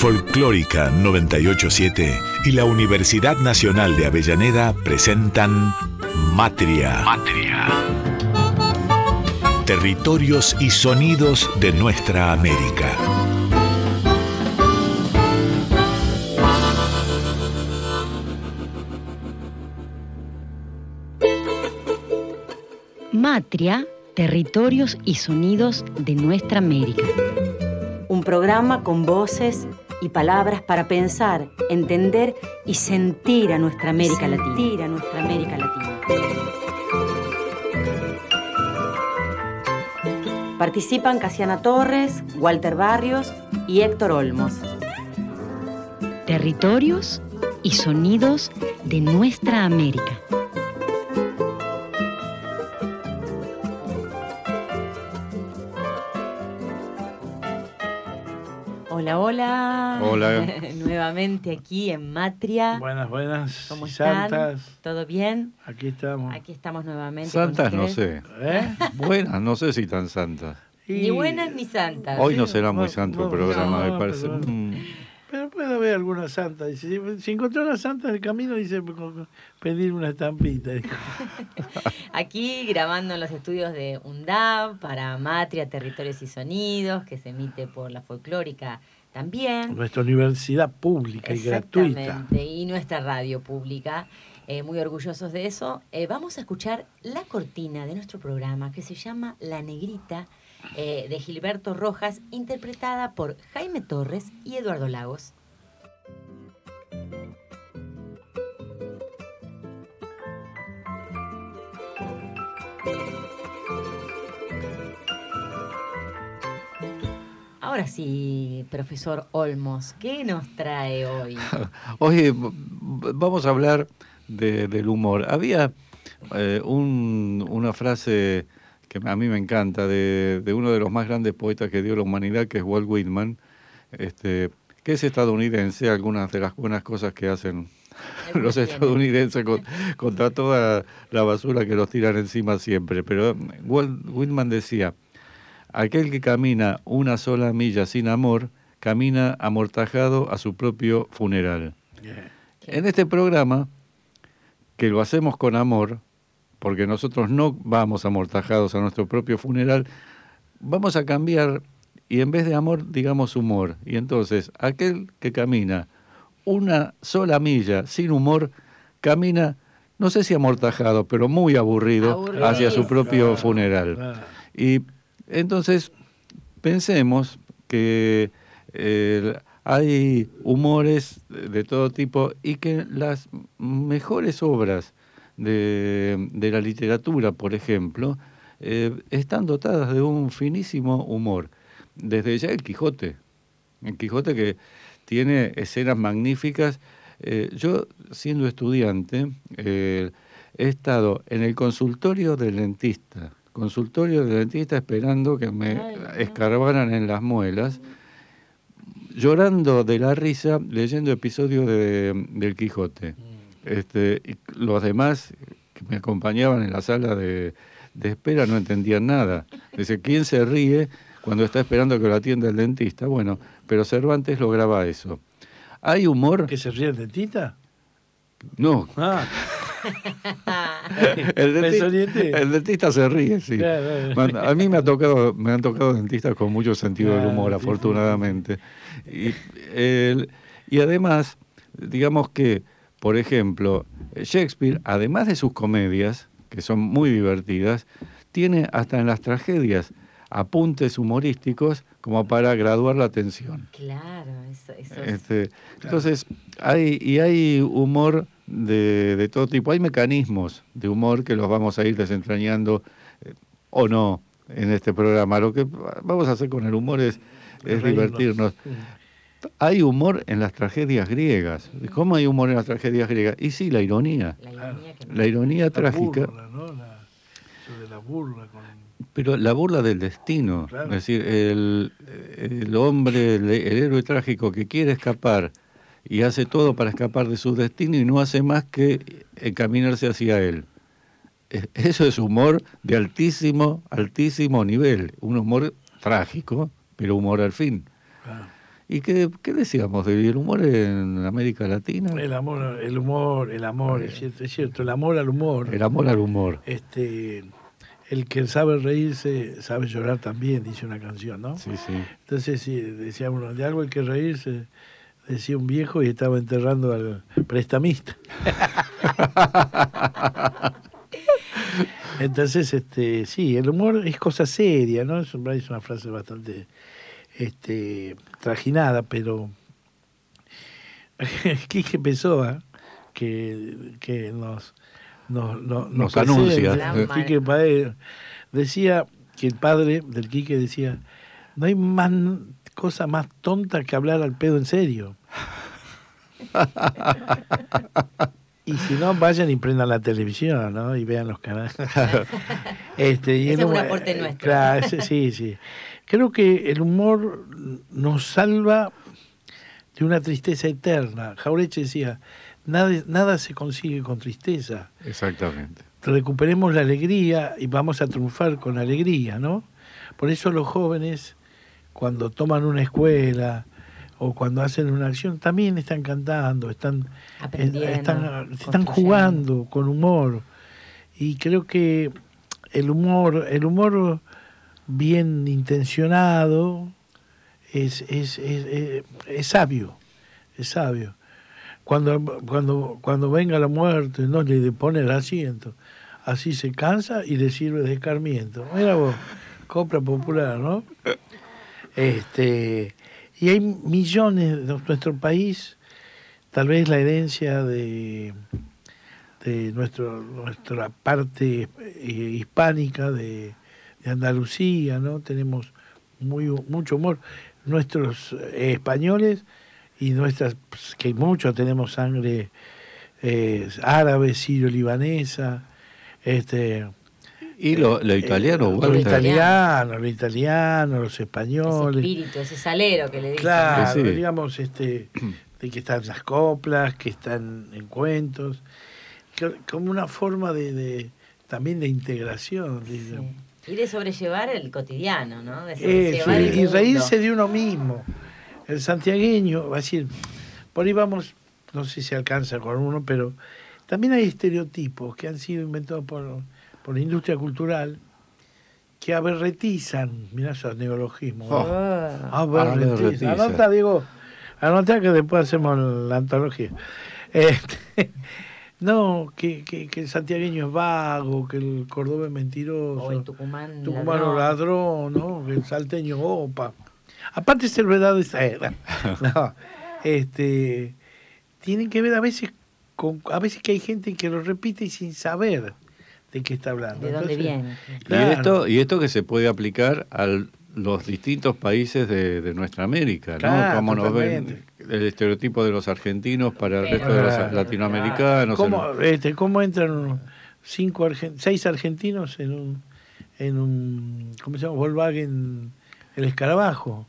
Folclórica 987 y la Universidad Nacional de Avellaneda presentan Matria. Matria. Territorios y sonidos de nuestra América. Matria, territorios y sonidos de nuestra América. Un programa con voces y palabras para pensar, entender y sentir a nuestra América Latina. A nuestra América Latina. Participan Casiana Torres, Walter Barrios y Héctor Olmos. Territorios y sonidos de nuestra América. Hola. Nuevamente aquí en Matria. Buenas, buenas. ¿Cómo están? Santas. ¿Todo bien? Aquí estamos. Aquí estamos nuevamente. con Santas no sé. ¿Eh? Buenas, no sé si tan santas. Ni buenas ni santas. Hoy no será muy no, santo el programa, no, me parece. pero- Mm, Pero puede haber alguna santa. Si, si encontró una santa en el camino, dice co- pedir una estampita. Aquí grabando en los estudios de UNDAV para Matria, Territorios y Sonidos, que se emite por la folclórica también. Nuestra universidad pública y gratuita. Exactamente, y nuestra radio pública. eh, muy orgullosos de eso. Eh, vamos a escuchar la cortina de nuestro programa que se llama La Negrita eh, de Gilberto Rojas, interpretada por Jaime Torres y Eduardo Lagos. Ahora sí, profesor Olmos, ¿qué nos trae hoy? V- vamos a hablar de- del humor. Había eh, un- una frase que a mí me encanta de, de uno de los más grandes poetas que dio la humanidad, que es Walt Whitman, este, que es estadounidense, algunas de las buenas cosas que hacen los estadounidenses con- contra toda la basura que nos tiran encima siempre. Pero Walt Whitman decía, aquel que camina una sola milla sin amor, camina amortajado a su propio funeral. En este programa, que lo hacemos con amor, porque nosotros no vamos amortajados a nuestro propio funeral, vamos a cambiar y en vez de amor digamos humor. Y entonces, aquel que camina una sola milla sin humor, camina, no sé si amortajado, pero muy aburrido, Aburrido. hacia su propio funeral. Y entonces pensemos que eh, hay humores de todo tipo y que las mejores obras de, la literatura, por ejemplo, eh, están dotadas de un finísimo humor. Desde ya el Quijote. El Quijote que tiene escenas magníficas. Eh, yo, siendo estudiante, he estado en el consultorio del dentista, consultorio del dentista esperando que me Ay, no. escarbaran en las muelas, llorando de la risa leyendo episodios de, del Quijote. Este, y los demás que me acompañaban en la sala de, de espera no entendían nada. Dice, ¿quién se ríe cuando está esperando que lo atienda el dentista? Bueno, pero Cervantes lograba eso. ¿Hay humor? ¿Que se ríe el dentista? No, Ah, el dentista, desorienté. el dentista se ríe, sí. Claro, claro. A mí me ha tocado, me han tocado dentistas con mucho sentido del Claro, humor, sí, sí, afortunadamente. Y, el- y además, digamos que, por ejemplo, Shakespeare, además de sus comedias, que son muy divertidas, tiene hasta en las tragedias apuntes humorísticos como para graduar la tensión. Claro, eso, eso es- Este, Entonces, hay, y hay humor de, de todo tipo. Hay mecanismos de humor que los vamos a ir desentrañando eh, o no en este programa. Lo que vamos a hacer con el humor es, es divertirnos. Hay humor en las tragedias griegas. ¿Cómo hay humor en las tragedias griegas? Y sí, la ironía. la ironía que La ironía La trágica, burla, ¿no? La- eso de la burla. Con... pero la burla del destino. Claro. Es decir, el, el hombre, el, el héroe trágico que quiere escapar y hace todo para escapar de su destino y no hace más que encaminarse hacia él. Eso es humor de altísimo, altísimo nivel. Un humor trágico, pero humor al fin. Ah, ¿Y qué, qué decíamos del humor en América Latina? El amor, el humor, el amor, es cierto, es cierto, el amor al humor. El amor al humor. Este, el que sabe reírse sabe llorar también, dice una canción, ¿no? Sí, sí. Entonces, sí, decía uno, de algo hay que reírse, decía un viejo y estaba enterrando al prestamista. Entonces, este, sí, el humor es cosa seria, ¿no? Es, una frase bastante este, trajinada, pero Quique Pessoa, que, que nos, nos, nos, Nos anuncia. Quique Paez, decía que el padre del Quique decía, no hay más cosa más tonta que hablar al pedo en serio. Y si no, vayan y prendan la televisión, ¿no? Y vean los canales. este, y es un humor- aporte nuestro. Claro, ese- sí, sí. Creo que el humor nos salva de una tristeza eterna. Jaureche decía, nada, nada se consigue con tristeza. Exactamente. Recuperemos la alegría y vamos a triunfar con alegría, ¿no? Por eso los jóvenes, cuando toman una escuela o cuando hacen una acción, también están cantando, están están, jugando con humor. Y creo que el humor, el humor bien intencionado es, es, es, es- es sabio, es sabio. Cuando, cuando, cuando venga la muerte, no le pone el asiento. Así se cansa y le sirve de escarmiento. Mira vos, compra popular, ¿no? Este, y hay millones de nuestro país, tal vez la herencia de, de nuestro, nuestra parte eh, hispánica de, Andalucía, ¿no? Tenemos muy, mucho humor. Nuestros eh, españoles y nuestras, pues, que muchos tenemos sangre eh, árabe, sirio-libanesa, este, Y lo, lo italiano, eh, Walter. lo italiano, lo italiano, los Ese españoles. espíritu, ese salero que le dicen. Claro, Sí, digamos, este, de que están las coplas, que están en cuentos, que- como una forma de, de- también de integración. de- Sí. Y de sobrellevar el cotidiano, ¿no? De Eso, sobrellevar el y reírse de uno mismo. El santiagueño, va a decir, por ahí vamos, no sé si se alcanza con uno, pero también hay estereotipos que han sido inventados por, por la industria cultural que aberretizan, mirá esos neologismos. ¿no? Ah. Aberretizan. Aberretizan. Anota, Diego, anota que después hacemos la antología. Este, no, que, que, que el santiagueño es vago, que el cordobés es mentiroso. O el Tucumán. Tucumano ladrón. ladrón, ¿no? Que el salteño opa. Aparte de ser verdad esa era. No, este, tienen que ver a veces con, a veces que hay gente que lo repite y sin saber de qué está hablando. ¿De dónde Entonces, viene? Claro. Y, esto, y esto que se puede aplicar a los distintos países de, de nuestra América, ¿no? Claro, Como nos ven el estereotipo de los argentinos para el Claro. resto de los Claro. latinoamericanos. ¿Cómo, este, ¿Cómo entran cinco argen- seis argentinos en un, en un ¿cómo se llama? Volkswagen el escarabajo?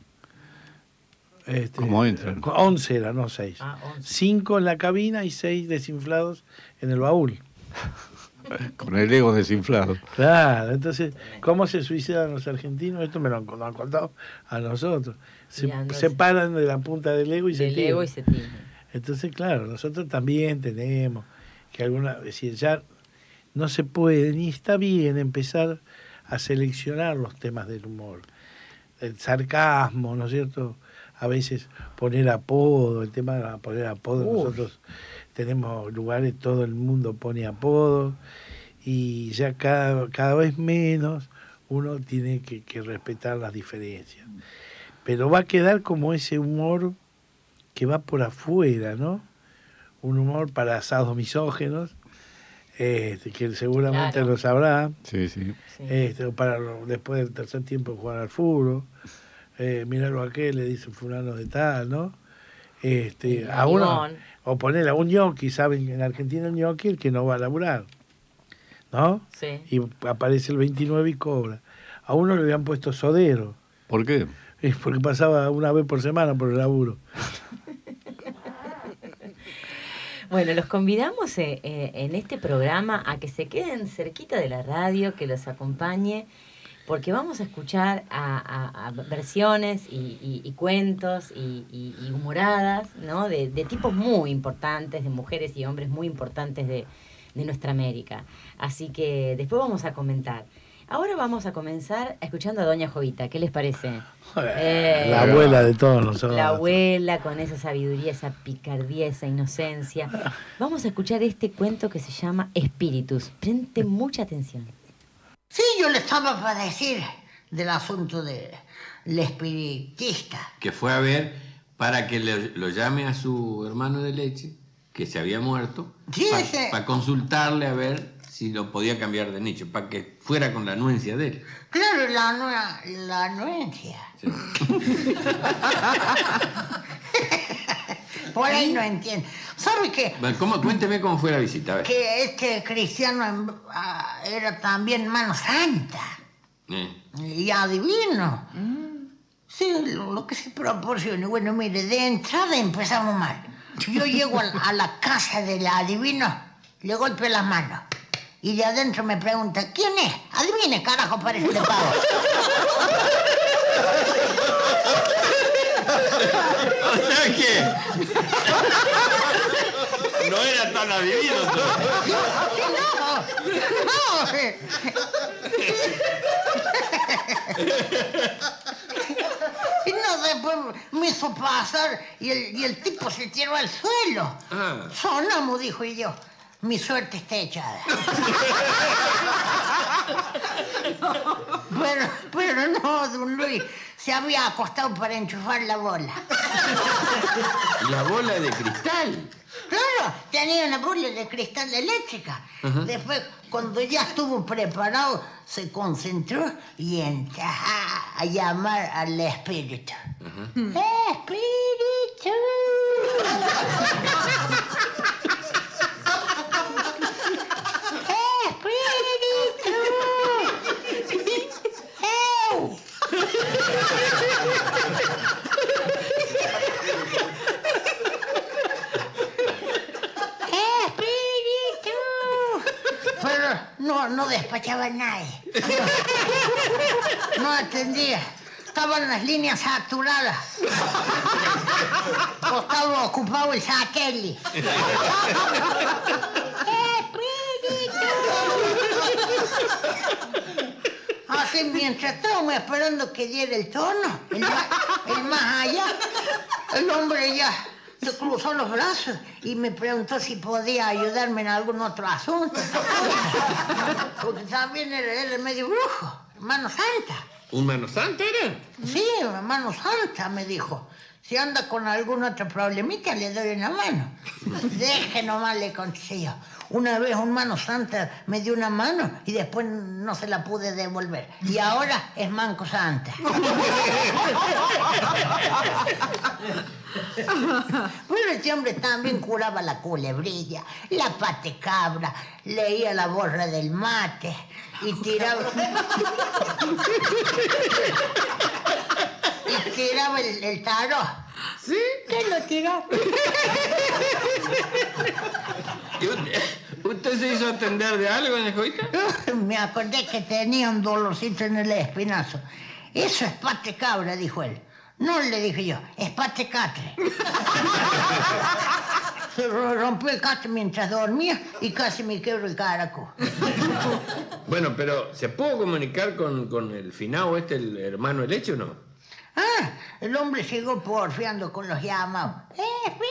Este, ¿Cómo entran? Once era, no seis. Ah, once. Cinco en la cabina y seis desinflados en el baúl. Con el ego desinflado. Claro, entonces, ¿cómo se suicidan los argentinos? Esto me lo han, lo han contado a nosotros. Se, se paran de la punta del ego y se Del tiran. ego y se tira. Entonces, claro, nosotros también tenemos que alguna, es decir, ya no se puede ni está bien empezar a seleccionar los temas del humor. El sarcasmo, ¿no es cierto? A veces poner apodo, el tema de poner apodo, Uy. nosotros tenemos lugares, todo el mundo pone apodo y ya cada, cada vez menos uno tiene que, que respetar las diferencias. Pero va a quedar como ese humor que va por afuera, ¿no? Un humor para asados misógenos, este, que seguramente Claro. lo sabrá, Sí, sí. Este, para lo- después del tercer tiempo jugar al fútbol, eh, mirarlo a aquel, le dice fulano de tal, ¿no? Este, a uno. O poner a un ñoqui, saben en Argentina el ñoqui el que no va a laburar, ¿no? Sí. Y aparece el 29 y cobra. A uno le habían puesto sodero, ¿Por qué? es porque pasaba una vez por semana por el laburo. Bueno, los convidamos eh, eh, en este programa a que se queden cerquita de la radio, que los acompañe porque vamos a escuchar a, versiones y, cuentos y, humoradas, ¿no? De, tipos muy importantes, de mujeres y hombres muy importantes de, de nuestra América. Así que después vamos a comentar. Ahora vamos a comenzar escuchando a Doña Jovita. ¿Qué les parece? Eh, la abuela de todos nosotros. La abuela con esa sabiduría, esa picardía, esa inocencia. Vamos a escuchar este cuento que se llama Espíritus. Preste mucha atención. Sí, yo le estaba para decir del asunto del espiritista. Que fue a ver para que lo llame a su hermano de leche, que se había muerto, para consultarle a ver si lo podía cambiar de nicho, para que fuera con la anuencia de él. Claro, la, la anuencia. Por ahí no entiendo. ¿Sabe qué? ¿Cómo, cuénteme cómo fue la visita. Que este cristiano ah, era también mano santa. Eh. Y adivino. Sí, lo, que se proporciona. Bueno, mire, de entrada empezamos mal. Yo llego a, la casa del adivino, le golpeo las manos. Y de adentro me pregunta, ¿quién es? Adivine, carajo, parece de pavo. o sea que... no era tan adivino. No, no. Y no, después me hizo pasar y el, y el tipo se tiró al suelo. Ah. Sonamos, dijo y yo mi suerte está echada. pero, pero no, don Luis, se había acostado para enchufar la bola. ¿La bola de cristal? Claro, tenía una bola de cristal eléctrica. Después, cuando ya estuvo preparado, se concentró y entró a llamar al espíritu. ¡Espíritu! No, despachaba a nadie. No atendía. Estaban las líneas saturadas. O estaba ocupado el satélite. Así mientras estábamos esperando que diera el tono, el el más allá, el hombre ya se cruzó los brazos y me preguntó si podía ayudarme en algún otro asunto. Porque también era, medio brujo, mano santa. ¿Un mano santa era? Sí, mano santa, me dijo. Si anda con algún otro problemita, le doy una mano. Deje nomás, le contesté yo. Una vez un mano santa me dio una mano y después no se la pude devolver. Y ahora es manco santa. bueno, este hombre también curaba la culebrilla, la pate cabra, leía la borra del mate y tiraba... y tiraba el, el tarot. ¿Sí? ¿Qué lo tiró? ¿Usted se hizo atender de algo, doña Jovita? Me acordé que tenía un dolorcito en el espinazo. Eso es pate cabra, dijo él. No, le dije yo, es pate catre. Se rompió el catre mientras dormía y casi me quebro el caraco. Bueno, pero ¿se pudo comunicar con, con el finado este, el hermano del hecho o no? Ah, el hombre llegó porfiando con los llamados. ¡Espíritu!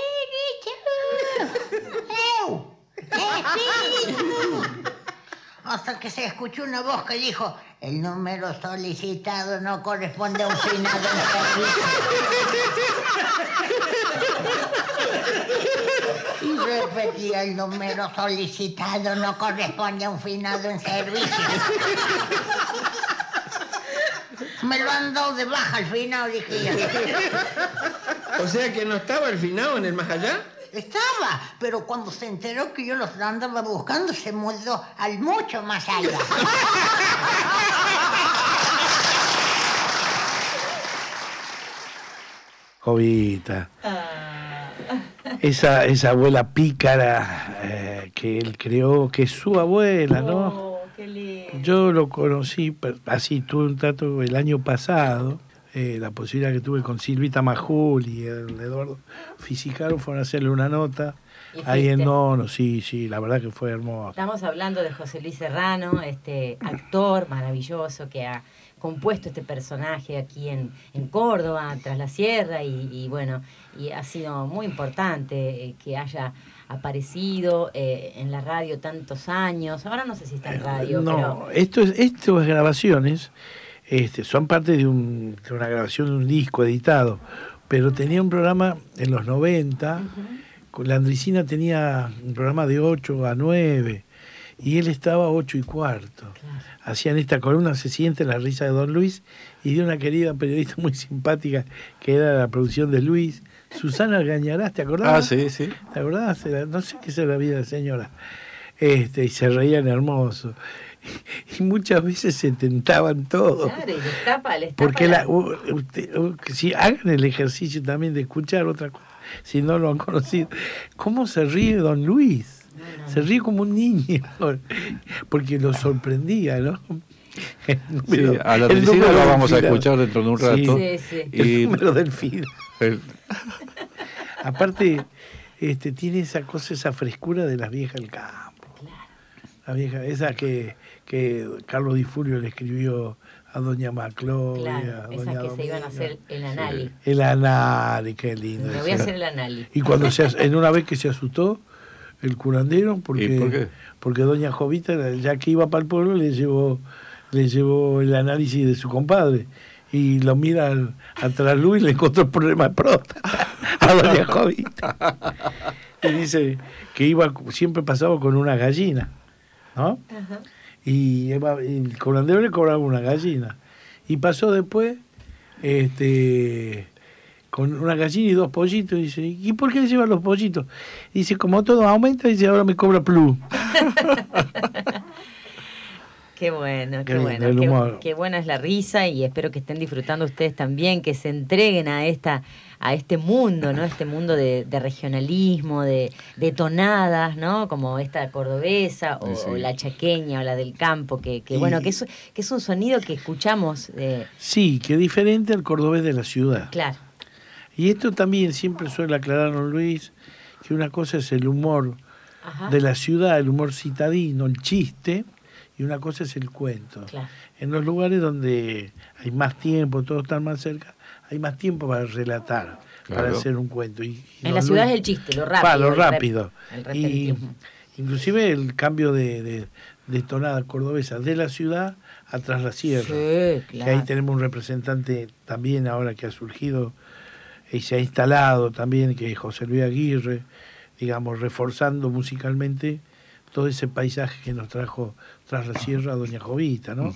Hasta que se escuchó una voz que dijo, el número solicitado no corresponde a un finado en servicio. Y repetía, el número solicitado no corresponde a un finado en servicio. Me lo han dado de baja al finado, dije yo. O sea que no estaba el finado en el más allá. Estaba, pero cuando se enteró que yo los andaba buscando, se mudó al mucho más allá. Jovita. Esa, esa abuela pícara eh, que él creó, que es su abuela, ¿no? Oh, qué lindo. Yo lo conocí, así tuve un trato el año pasado, eh, la posibilidad que tuve con Silvita Majul y el Eduardo Fisicaro fueron a hacerle una nota. Ahí en Nono, sí, sí, la verdad que fue hermoso. Estamos hablando de José Luis Serrano, este actor maravilloso que ha compuesto este personaje aquí en, en Córdoba, tras la sierra, y, bueno, y ha sido muy importante eh, que haya aparecido eh, en la radio tantos años. Ahora no sé si está en radio. No, esto es, estas grabaciones este, son parte de, un, de, una grabación de un disco editado, pero tenía un programa en los 90, la Andricina tenía un programa de 8 a 9 y él estaba a 8 y cuarto. Hacían esta columna, se siente la risa de Don Luis y de una querida periodista muy simpática que era la producción de Luis, Susana Gañarás, ¿te acordás? Ah, sí, sí. ¿Te acordás? No sé qué es la vida de señora. Este, y se reían hermoso. Y muchas veces se tentaban todos. Claro, y les tapa, les tapa Porque la, si hagan el ejercicio también de escuchar otra cosa, si no lo han conocido. ¿Cómo se ríe don Luis? Se ríe como un niño, porque lo sorprendía, ¿no? sí, a la lo vamos a escuchar dentro de un rato. Sí, sí, El número del FIDA. Aparte, este, tiene esa cosa, esa frescura de las viejas del campo. La vieja, esa que, que Carlos Di Fulvio le escribió a doña Macloria. Claro, esa que se iban a hacer el anali. El anali, qué lindo. Me voy a hacer el anali. Y cuando se, en una vez que se asustó, el curandero, porque, porque doña Jovita, ya que iba para el pueblo, le llevó, le llevó el análisis de su compadre y lo mira al, atrás Luis y le encontró el problema de próstata a doña Jovita. Y dice que iba, siempre pasaba con una gallina, ¿no? Y el curandero le cobraba una gallina. Y pasó después este, con una gallina y dos pollitos. Y dice, ¿y por qué lleva los pollitos? Y dice, como todo aumenta, dice, ahora me cobra plus. Qué bueno, qué, bueno. Qué, buena es la risa y espero que estén disfrutando ustedes también, que se entreguen a esta a este mundo, ¿no? Este mundo de, regionalismo, de, tonadas, ¿no? Como esta cordobesa o, la chaqueña o la del campo, que, bueno, que es, que es un sonido que escuchamos. Sí, que es diferente al cordobés de la ciudad. Claro. Y esto también siempre suele aclarar Luis, que una cosa es el humor de la ciudad, el humor citadino, el chiste, y una cosa es el cuento. En los lugares donde hay más tiempo, todos están más cerca, hay más tiempo para relatar, para hacer un cuento. Y, en la ciudad es el chiste, lo rápido. lo rápido. y inclusive el cambio de, de, tonada cordobesa de la ciudad a tras la sierra. Que ahí tenemos un representante también ahora que ha surgido y se ha instalado también, que es José Luis Aguirre, digamos, reforzando musicalmente todo ese paisaje que nos trajo tras la sierra Doña Jovita, ¿no?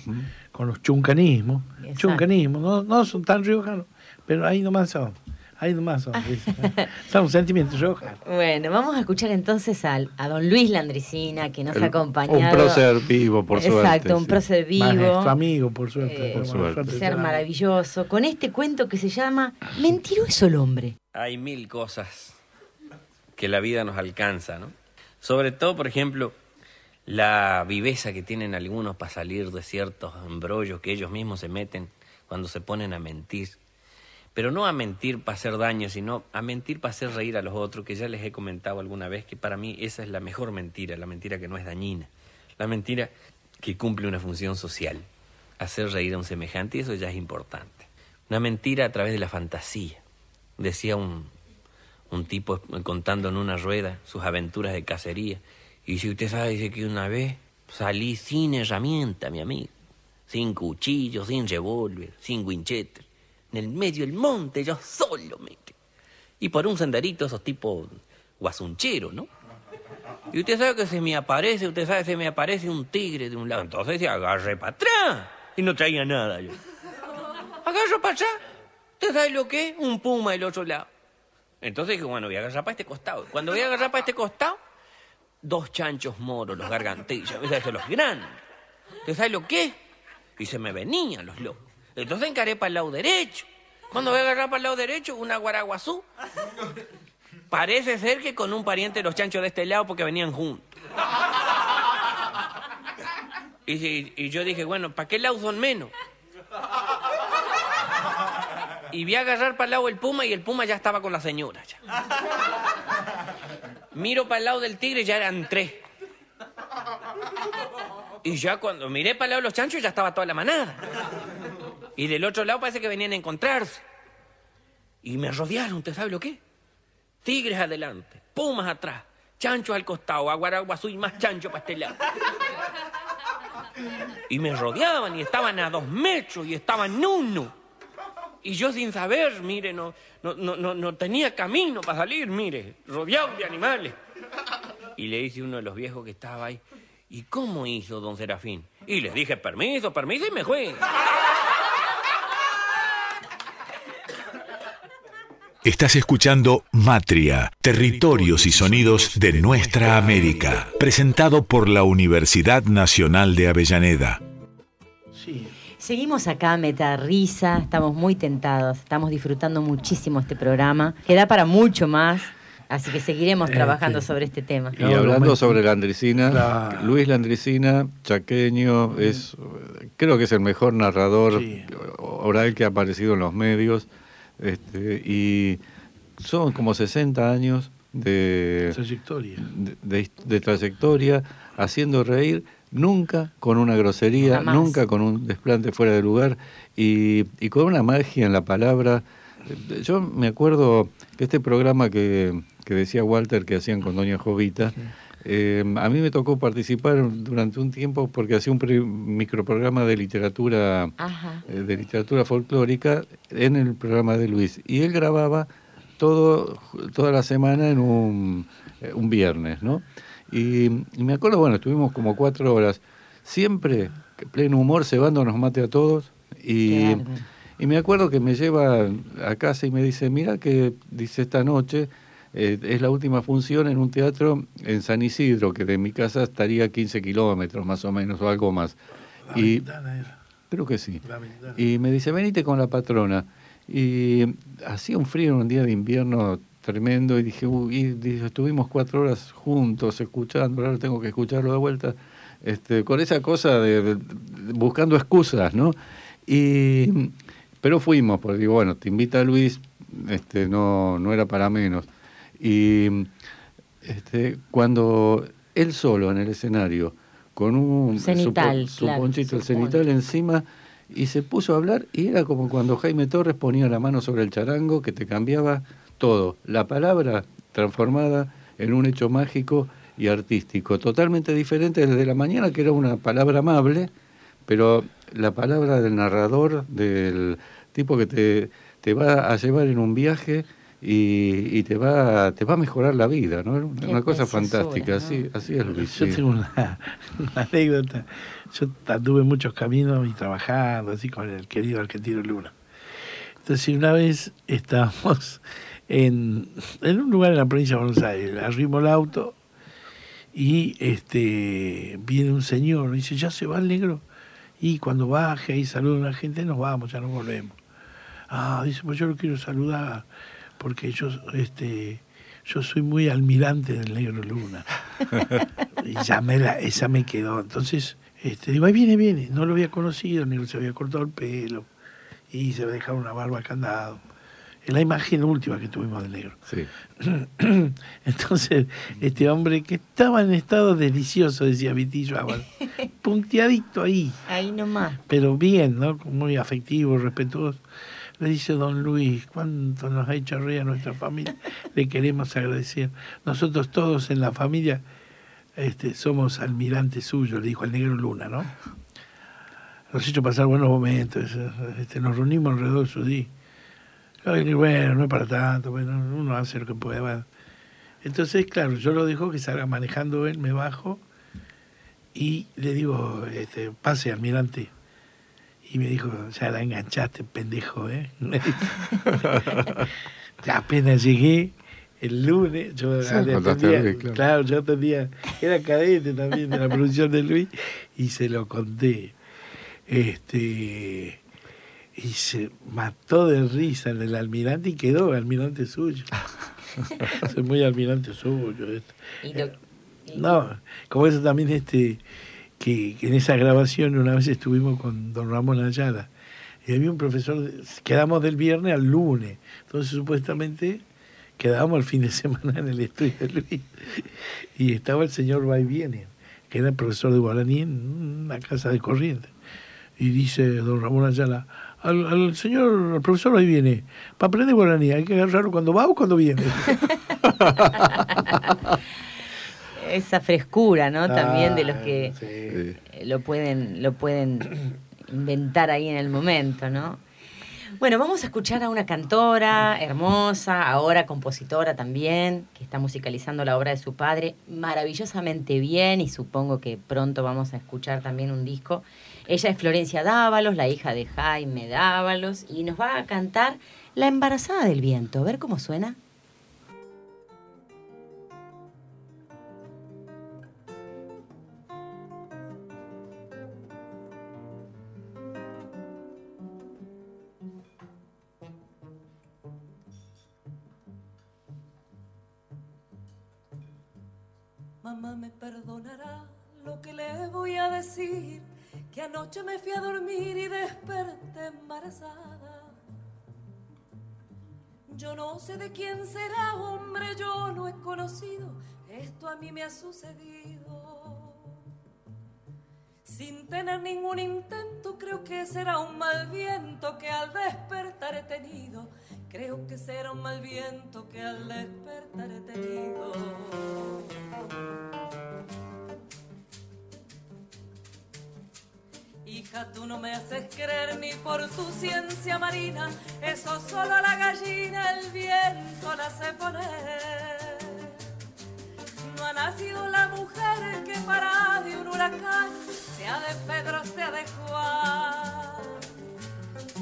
Con los chuncanismos. Chuncanismos, no, no son tan riojanos, pero ahí nomás son. Ahí nomás son. son un sentimiento rojano. Bueno, vamos a escuchar entonces a, a don Luis Landricina, que nos ha acompañado. Un prócer vivo, por suerte. Exacto, un prócer vivo. Nuestro amigo, por suerte. por suerte. Ser maravilloso. Con este cuento que se llama Mentiroso el hombre. Hay mil cosas que la vida nos alcanza, ¿no? Sobre todo, por ejemplo, la viveza que tienen algunos para salir de ciertos embrollos que ellos mismos se meten cuando se ponen a mentir. Pero no a mentir para hacer daño, sino a mentir para hacer reír a los otros, que ya les he comentado alguna vez que para mí esa es la mejor mentira, la mentira que no es dañina, la mentira que cumple una función social, hacer reír a un semejante, y eso ya es importante. Una mentira a través de la fantasía. Decía un, un tipo contando en una rueda sus aventuras de cacería, y si usted sabe, dice que una vez salí sin herramienta, mi amigo. Sin cuchillo, sin revólver, sin wincheter. En el medio del monte, yo solo me... Y por un senderito, esos tipos guasuncheros, ¿no? Y usted sabe que se me aparece, usted sabe se me aparece un tigre de un lado. Entonces se agarre para atrás. Y no traía nada yo. Agarro para atrás. ¿Usted sabe lo que es? Un puma del otro lado. Entonces dije, bueno, voy a agarrar para este costado. Cuando voy a agarrar para este costado, dos chanchos moros, los gargantillos, esos los grandes. ¿Usted sabe lo que? Y se me venían los lobos. Entonces encaré para el lado derecho. Cuando voy a agarrar para el lado derecho, una guaraguazú. Parece ser que con un pariente de los chanchos de este lado porque venían juntos. Y, yo dije, bueno, ¿para qué lado son menos? Y vi a agarrar para el lado el puma y el puma ya estaba con la señora. Miro para el lado del tigre ya eran tres. Y ya cuando miré para el lado de los chanchos ya estaba toda la manada. Y del otro lado parece que venían a encontrarse. Y me rodearon, ¿usted sabe lo qué? Tigres adelante, pumas atrás, chanchos al costado, aguaraguazú y más chancho para este lado. Y me rodeaban y estaban a dos metros y estaban uno. Y yo sin saber, mire, no, no, no, no tenía camino para salir, mire, rodeado de animales. Y le dice uno de los viejos que estaba ahí, ¿y cómo hizo don Serafín? Y les dije, permiso, permiso, y me fui. Estás escuchando Matria, Territorios y Sonidos de Nuestra América, presentado por la Universidad Nacional de Avellaneda. Seguimos acá, Meta Risa, estamos muy tentados, estamos disfrutando muchísimo este programa, queda para mucho más. Así que seguiremos este, trabajando sobre este tema. Y hablando sobre Landricina, Luis Landricina, chaqueño, es creo que es el mejor narrador oral que ha aparecido en los medios este, y son como 60 años de trayectoria. De, trayectoria, haciendo reír, nunca con una grosería, nunca con un desplante fuera de lugar y, con una magia en la palabra. Yo me acuerdo que este programa que, decía Walter que hacían con Doña Jovita, eh, a mí me tocó participar durante un tiempo porque hacía un microprograma de literatura eh, de literatura folclórica en el programa de Luis. Y él grababa todo toda la semana en un, eh, un viernes, ¿no? Y, me acuerdo, bueno, estuvimos como cuatro horas, siempre pleno humor, cebándonos mate a todos y, y me acuerdo que me lleva a casa y me dice, mira que dice esta noche eh, es la última función en un teatro en San Isidro, que de mi casa estaría 15 kilómetros más o menos, o algo más. y, Creo que sí. Y me dice, venite con la patrona. Y hacía un frío en un día de invierno tremendo y dije, uy, estuvimos cuatro horas juntos escuchando, ahora tengo que escucharlo de vuelta, este, con esa cosa de, buscando excusas, ¿no? Y, pero fuimos, porque digo, bueno, te invita Luis, este, no, no era para menos. Y este, cuando él solo en el escenario, con un cenital, su, ponchito, el cenital encima, y se puso a hablar, y era como cuando Jaime Torres ponía la mano sobre el charango, que te cambiaba todo. La palabra transformada en un hecho mágico y artístico, totalmente diferente desde la mañana, que era una palabra amable, pero la palabra del narrador, del tipo que te, te va a llevar en un viaje y, te va te va a mejorar la vida, ¿no? Una cosa fantástica, así, así es Luis. Yo tengo una, anécdota. Yo anduve muchos caminos y trabajando así con el querido argentino Luna. Entonces una vez estábamos en, un lugar en la provincia de Buenos Aires, arrimo el auto y este viene un señor dice, ya se va el negro. Y cuando baje y saluda a la gente, nos vamos, ya nos volvemos. Ah, dice, pues yo lo quiero saludar porque yo, este, yo soy muy almirante del Negro Luna. y ya me la, esa me quedó. Entonces, este, digo, ahí viene, viene. No lo había conocido, el negro se había cortado el pelo y se había dejado una barba candado. Es la imagen última que tuvimos del negro. Sí. Entonces, este hombre que estaba en estado delicioso, decía Vitillo punteadito ahí. Ahí nomás. Pero bien, ¿no? Muy afectivo, respetuoso. Le dice don Luis, cuánto nos ha hecho reír a nuestra familia, le queremos agradecer. Nosotros todos en la familia este, somos almirantes suyos, le dijo el negro Luna, ¿no? Nos ha hecho pasar buenos momentos, este, nos reunimos alrededor de su día. Bueno, no es para tanto, bueno, uno hace lo que puede. Entonces, claro, yo lo dejo que salga manejando él, me bajo y le digo, este, pase, almirante. Y me dijo, ya la enganchaste, pendejo, ¿eh? apenas llegué el lunes, yo atendía, claro. yo atendía, era cadete también de la producción de Luis, y se lo conté. Este y se mató de risa en el almirante y quedó almirante suyo. Soy muy almirante suyo. Este. no, como eso también este que, en esa grabación una vez estuvimos con don Ramón Ayala y había un profesor, quedamos del viernes al lunes, entonces supuestamente quedábamos el fin de semana en el estudio de Luis y estaba el señor Viene, que era el profesor de guaraní en una casa de corriente. Y dice don Ramón Ayala, al, señor, al profesor ahí viene, para aprender guaraní hay que agarrarlo cuando va o cuando viene. Esa frescura, ¿no? También de los que lo pueden, lo pueden inventar ahí en el momento, ¿no? Bueno, vamos a escuchar a una cantora hermosa, ahora compositora también, que está musicalizando la obra de su padre maravillosamente bien y supongo que pronto vamos a escuchar también un disco. Ella es Florencia Dávalos, la hija de Jaime Dávalos, y nos va a cantar La embarazada del viento. A ver cómo suena. Anoche me fui a dormir y desperté embarazada. Yo no sé de quién será, hombre, yo no he conocido, esto a mí me ha sucedido. Sin tener ningún intento, creo que será un mal viento que al despertar he tenido. Creo que será un mal viento que al despertar he tenido. Hija, tú no me haces creer ni por tu ciencia marina, eso solo la gallina el viento la hace poner. No ha nacido la mujer que para de un huracán, sea de Pedro, sea de Juan.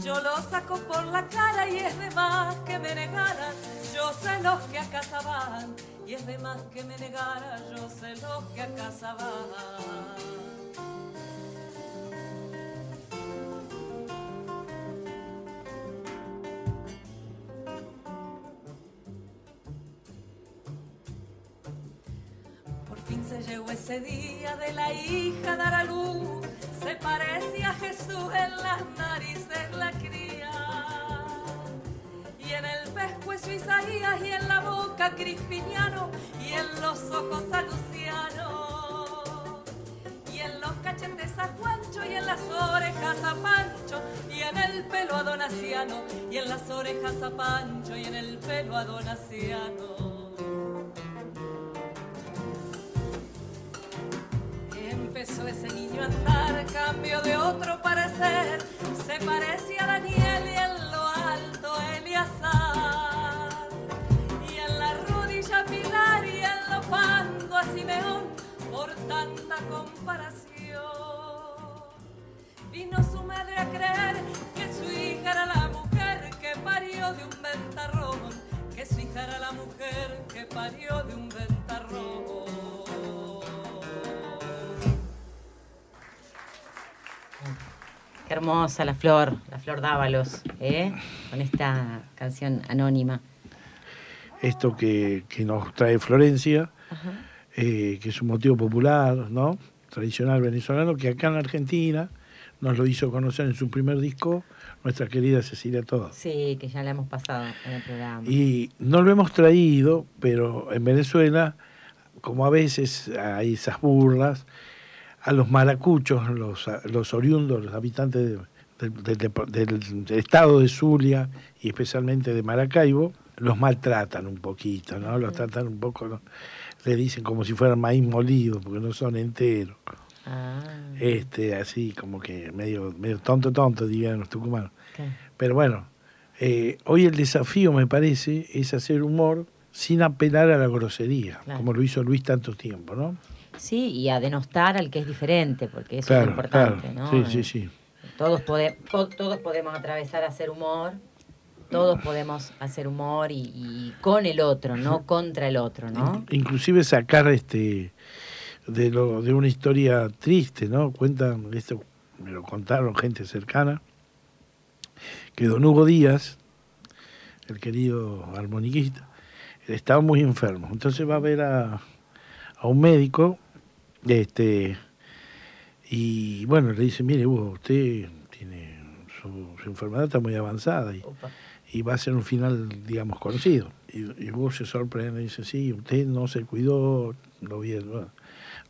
Yo lo saco por la cara y es de más que me negaran, yo sé los que a casa van y es de más que me negara, yo sé lo que a casa va. Se llegó ese día de la hija dar a luz, se parecía a Jesús en las narices la cría. En el pescuezo Isaías y en la boca Crispiniano y en los ojos a Luciano. Y en los cachetes a Juancho y en las orejas a Pancho. Y en el pelo a Donaciano y en las orejas a Pancho. Y en el pelo a Donaciano. Comparación. Vino su madre a creer que su hija era la mujer que parió de un ventarrón, que su hija era la mujer que parió de un ventarrón. Qué hermosa la flor, la flor Dávalos, ¿eh? con esta canción anónima. Esto que, nos trae Florencia, eh, que es un motivo popular, ¿no? tradicional venezolano, que acá en Argentina nos lo hizo conocer en su primer disco nuestra querida Cecilia Todo. Sí, que ya la hemos pasado en el programa. Y no lo hemos traído, pero en Venezuela, como a veces hay esas burlas, a los maracuchos, los, los oriundos, los habitantes del estado de Zulia y especialmente de Maracaibo, los maltratan un poquito, ¿no? Los tratan un poco, le dicen como si fueran maíz molido, porque no son enteros. Ah. Este, así como que medio, medio tonto, tonto, dirían los tucumanos. Pero bueno, eh, hoy el desafío, me parece, es hacer humor sin apelar a la grosería, como lo hizo Luis tanto tiempo, ¿no? Sí, y a denostar al que es diferente, porque eso es importante, ¿no? Sí, sí, sí. Todos, todos podemos atravesar a hacer humor, todos podemos hacer humor y, con el otro, no contra el otro, ¿no? Inclusive sacar este de lo de una historia triste, ¿no? Cuentan esto me lo contaron gente cercana que don Hugo Díaz, el querido armoniquista, estaba muy enfermo. Entonces va a ver a, a un médico este, Y bueno, le dice, mire, Hugo, usted tiene su, enfermedad está muy avanzada y, y, va a ser un final, digamos, conocido. Y, Hugo se sorprende y dice, sí, usted no se cuidó, lo bien,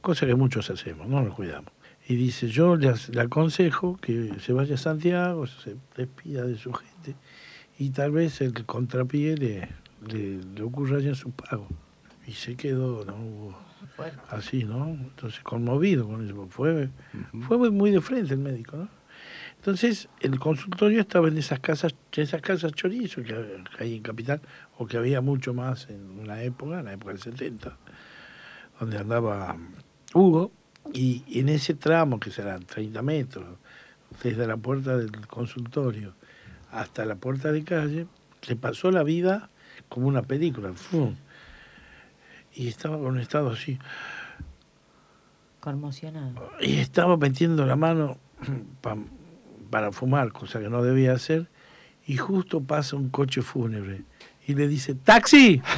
cosa que muchos hacemos, no nos cuidamos. Y dice, yo le, aconsejo que se vaya a Santiago, se despida de su gente y tal vez el contrapié le, le, ocurra ya en su pago. Y se quedó, ¿no? Así, ¿no? Entonces, conmovido con eso. Fue, fue muy de frente el médico, ¿no? Entonces, el consultorio estaba en esas casas, esas casas chorizo que hay en Capital, o que había mucho más en una época, en la época del 70, donde andaba Hugo, y en ese tramo, que serán 30 metros, desde la puerta del consultorio hasta la puerta de calle, se pasó la vida como una película. Y estaba con un estado así. Conmocionado. Y estaba metiendo la mano para fumar, cosa que no debía hacer, y justo pasa un coche fúnebre y le dice, ¡Taxi!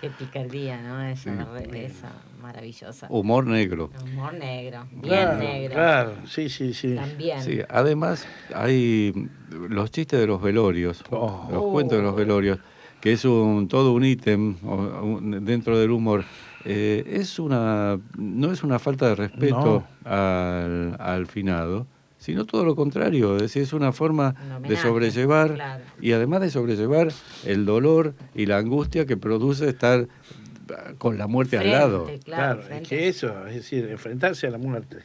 Qué picardía, ¿no? Esa, esa maravillosa. Humor negro. Humor negro, bien negro. Claro, sí, sí, sí. También. Sí, además hay los chistes de los velorios, oh. los cuentos de los velorios, que es un todo un ítem dentro del humor. Eh, es una no es una falta de respeto al, al finado, sino todo lo contrario, es decir, es una forma de sobrellevar y además de sobrellevar el dolor y la angustia que produce estar con la muerte al lado. Claro, es que eso, es decir, enfrentarse a la muerte.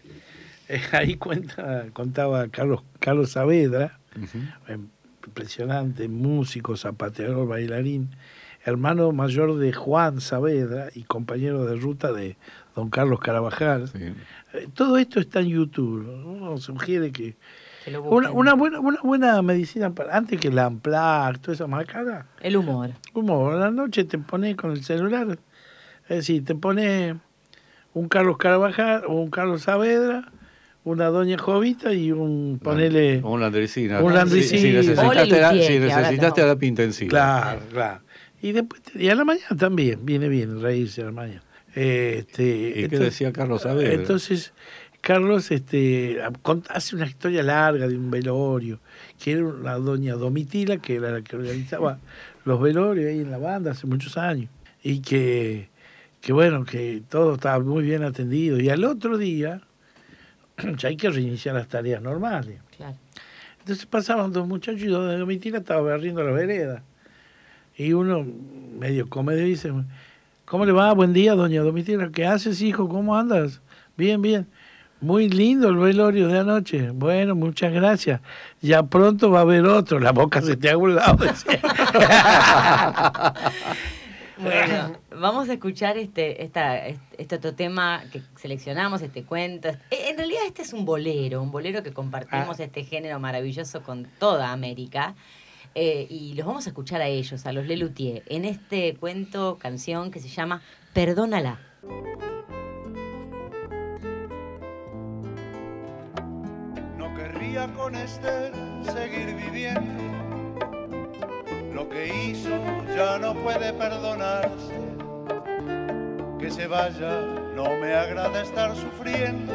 Eh, ahí cuenta, contaba Carlos, Carlos Saavedra, impresionante, músico, zapateador, bailarín, hermano mayor de Juan Saavedra y compañero de ruta de don Carlos Carabajal. Eh, todo esto está en YouTube. Uno sugiere que. una, una, buena, una buena medicina para, antes que la Amplac, toda esa marcada. El humor. Humor. A la noche te pones con el celular. Es decir, te pones un Carlos Carabajal o un Carlos Saavedra una doña Jovita y un ponele un landricina un landricina si, necesitaste, la, si necesitaste a la pinta encima claro claro y después y a la mañana también viene bien reírse a la mañana este, ¿Y qué decía Carlos Saavedra? Entonces, Carlos este, hace una historia larga de un velorio, que era una doña Domitila, que era la que organizaba los velorios ahí en la banda hace muchos años, y que, que bueno, que todo estaba muy bien atendido. Y al otro día, ya hay que reiniciar las tareas normales. Entonces pasaban dos muchachos y donde Domitila estaba barriendo la vereda. Y uno, medio comedio, dice, ¿Cómo le va? Buen día, doña Domitila. ¿Qué haces, hijo? ¿Cómo andas? Bien, bien. Muy lindo el velorio de anoche. Bueno, muchas gracias. Ya pronto va a haber otro. La boca se te ha un lado. bueno, vamos a escuchar este, esta, este otro tema que seleccionamos, este cuento. En realidad este es un bolero, un bolero que compartimos ah. este género maravilloso con toda América. Eh, y los vamos a escuchar a ellos, a los Lelutier, en este cuento, canción que se llama Perdónala. No querría con Esther seguir viviendo. Lo que hizo ya no puede perdonarse. Que se vaya, no me agrada estar sufriendo.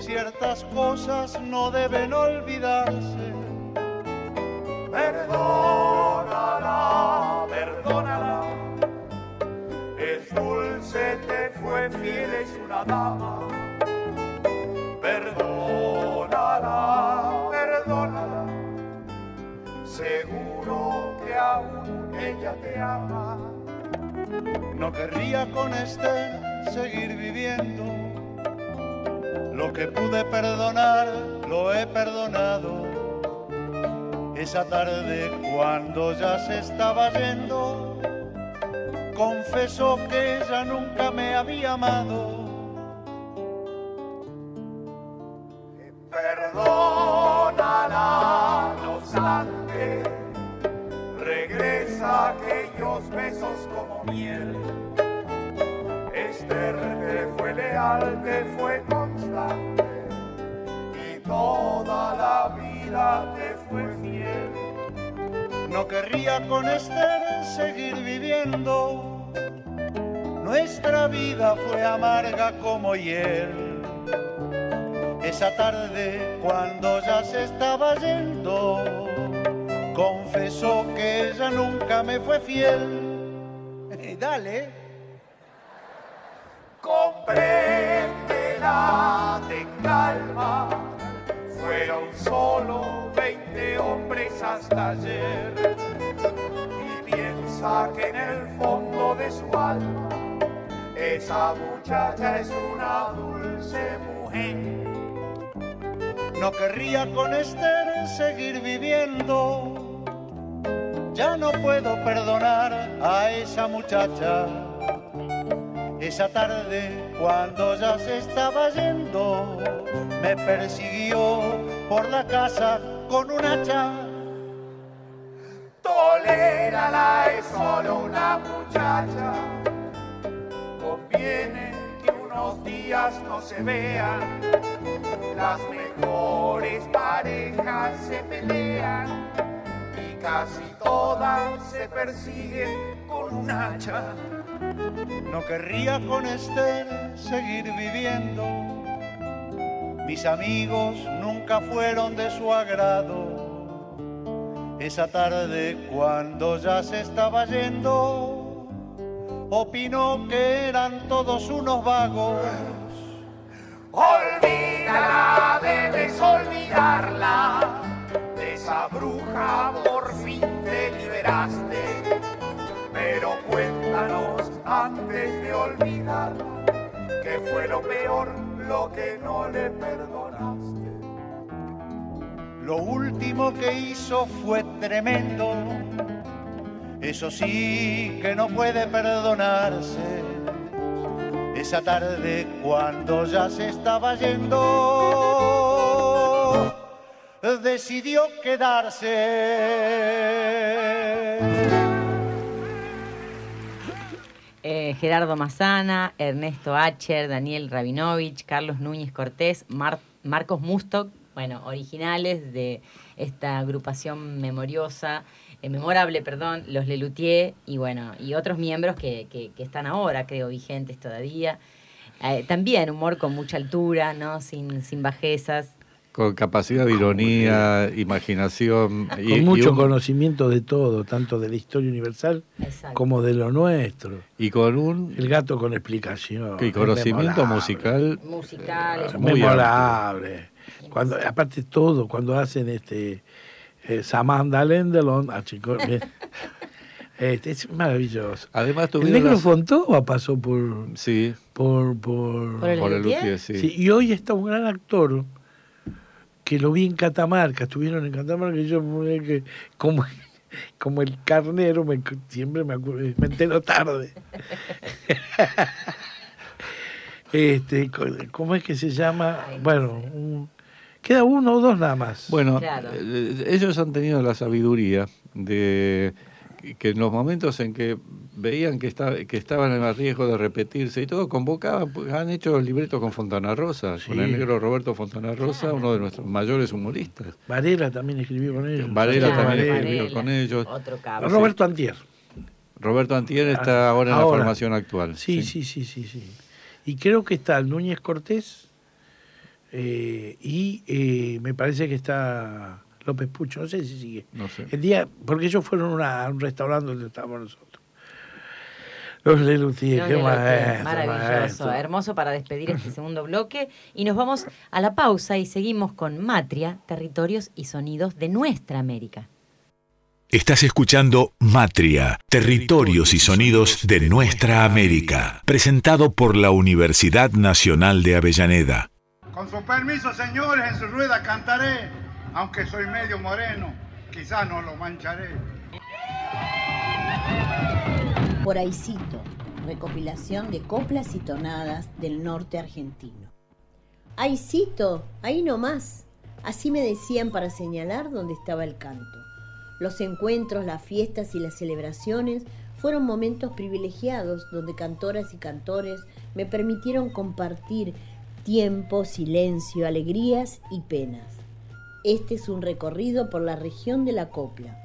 Ciertas cosas no deben olvidarse Perdónala, perdónala. Es dulce, te fue fiel, es una dama. Perdónala, perdónala. Seguro que aún ella te ama. No querría con este seguir viviendo. Lo que pude perdonar, lo he perdonado esa tarde cuando ya se estaba yendo, confesó que ella nunca me había amado. Perdónala, no obstante, regresa aquellos besos como miel. Esther te fue leal, te fue constante vida te fue fiel. No querría con Esther seguir viviendo. nuestra vida fue amarga como hiel. Esa tarde cuando ya se estaba yendo, confesó que ella nunca me fue fiel. Dale. Compréndela, de calma. Fueron solo 20 hombres hasta ayer. Y piensa que en el fondo de su alma, esa muchacha es una dulce mujer. No querría con Esther seguir viviendo. Ya no puedo perdonar a esa muchacha. Esa tarde, cuando ya se estaba yendo, me persiguió por la casa con un hacha. Tolérala, es solo una muchacha. Conviene que unos días no se vean. Las mejores parejas se pelean y casi todas se persiguen con un hacha. No querría con Esther seguir viviendo. Mis amigos nunca fueron de su agrado. Esa tarde cuando ya se estaba yendo, opinó que eran todos unos vagos. Olvídala, debes olvidarla. De esa bruja por fin te liberaste. Lo que no le perdonaste. Lo último que hizo fue tremendo. Eso sí que no puede perdonarse. Esa tarde cuando ya se estaba yendo, decidió quedarse. Eh, Gerardo Mazana, Ernesto Acher, Daniel Rabinovich, Carlos Núñez Cortés, Mar- Marcos Mustock, bueno, originales de esta agrupación memoriosa, eh, memorable, perdón, los Lelutier y bueno, y otros miembros que, que- que están ahora, creo, vigentes todavía. Eh, también humor con mucha altura, ¿no? Sin, sin bajezas. Con capacidad de ironía, imaginación. y- Con y mucho un- conocimiento de todo, tanto de la historia universal Exacto. como de lo nuestro. Y con un El gato con explicación. y conocimiento memorable. musical Musicales. Muy memorable. Cuando, aparte todo, cuando hacen este eh, Samantha Lendelon, ah, chico, bien. Este, es maravilloso. Además El negro las- Fontova pasó por Sí, por por, ¿Por el por el Lelutier? Luthier, sí. Sí, y hoy está un gran actor que lo vi en Catamarca, estuvieron en Catamarca y yo eh, que como como el carnero me, siempre me acuerdo, me entero tarde. este, ¿cómo es que se llama? Bueno, un- queda uno o dos nada más. Bueno, Claro. eh, ellos han tenido la sabiduría de que en los momentos en que veían que, esta- que estaban en el riesgo de repetirse y todo, convocaban, pues, han hecho libretos con Fontana Rosa, con el negro Roberto Fontana Rosa, uno de nuestros mayores humoristas. Varela también escribió con ellos. Varela Claro, también Varela. escribió con ellos. Otro cabo. Roberto Antier. Roberto Antier está ahora en la formación actual. Sí, sí, sí, sí, sí. Y creo que está Núñez Cortés eh, y eh, me parece que está López Pucho, no sé si sigue. No sé. El día, porque ellos fueron una- a un restaurante donde estábamos nosotros. Los Los qué maestro, Maravilloso, maestro. hermoso para despedir este segundo bloque. Y nos vamos a la pausa y seguimos con Matria, territorios y sonidos de nuestra América. Estás escuchando Matria, Territorios y Sonidos de Nuestra América, presentado por la Universidad Nacional de Avellaneda. Con su permiso, señores, en su rueda cantaré, aunque soy medio moreno, quizás no lo mancharé. Por Aicito, recopilación de coplas y tonadas del norte argentino. Aicito, ahí nomás. Así me decían para señalar dónde estaba el canto. Los encuentros, las fiestas y las celebraciones fueron momentos privilegiados donde cantoras y cantores me permitieron compartir tiempo, silencio, alegrías y penas. Este es un recorrido por la región de la copla,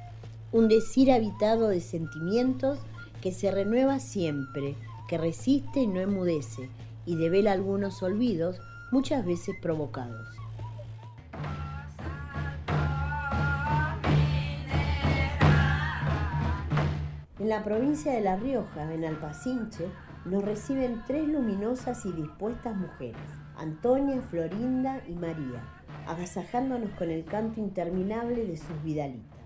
un decir habitado de sentimientos que se renueva siempre, que resiste y no enmudece y devela algunos olvidos, muchas veces provocados. En la provincia de La Rioja, en Alpacinche, nos reciben tres luminosas y dispuestas mujeres, Antonia, Florinda y María, agasajándonos con el canto interminable de sus vidalitas.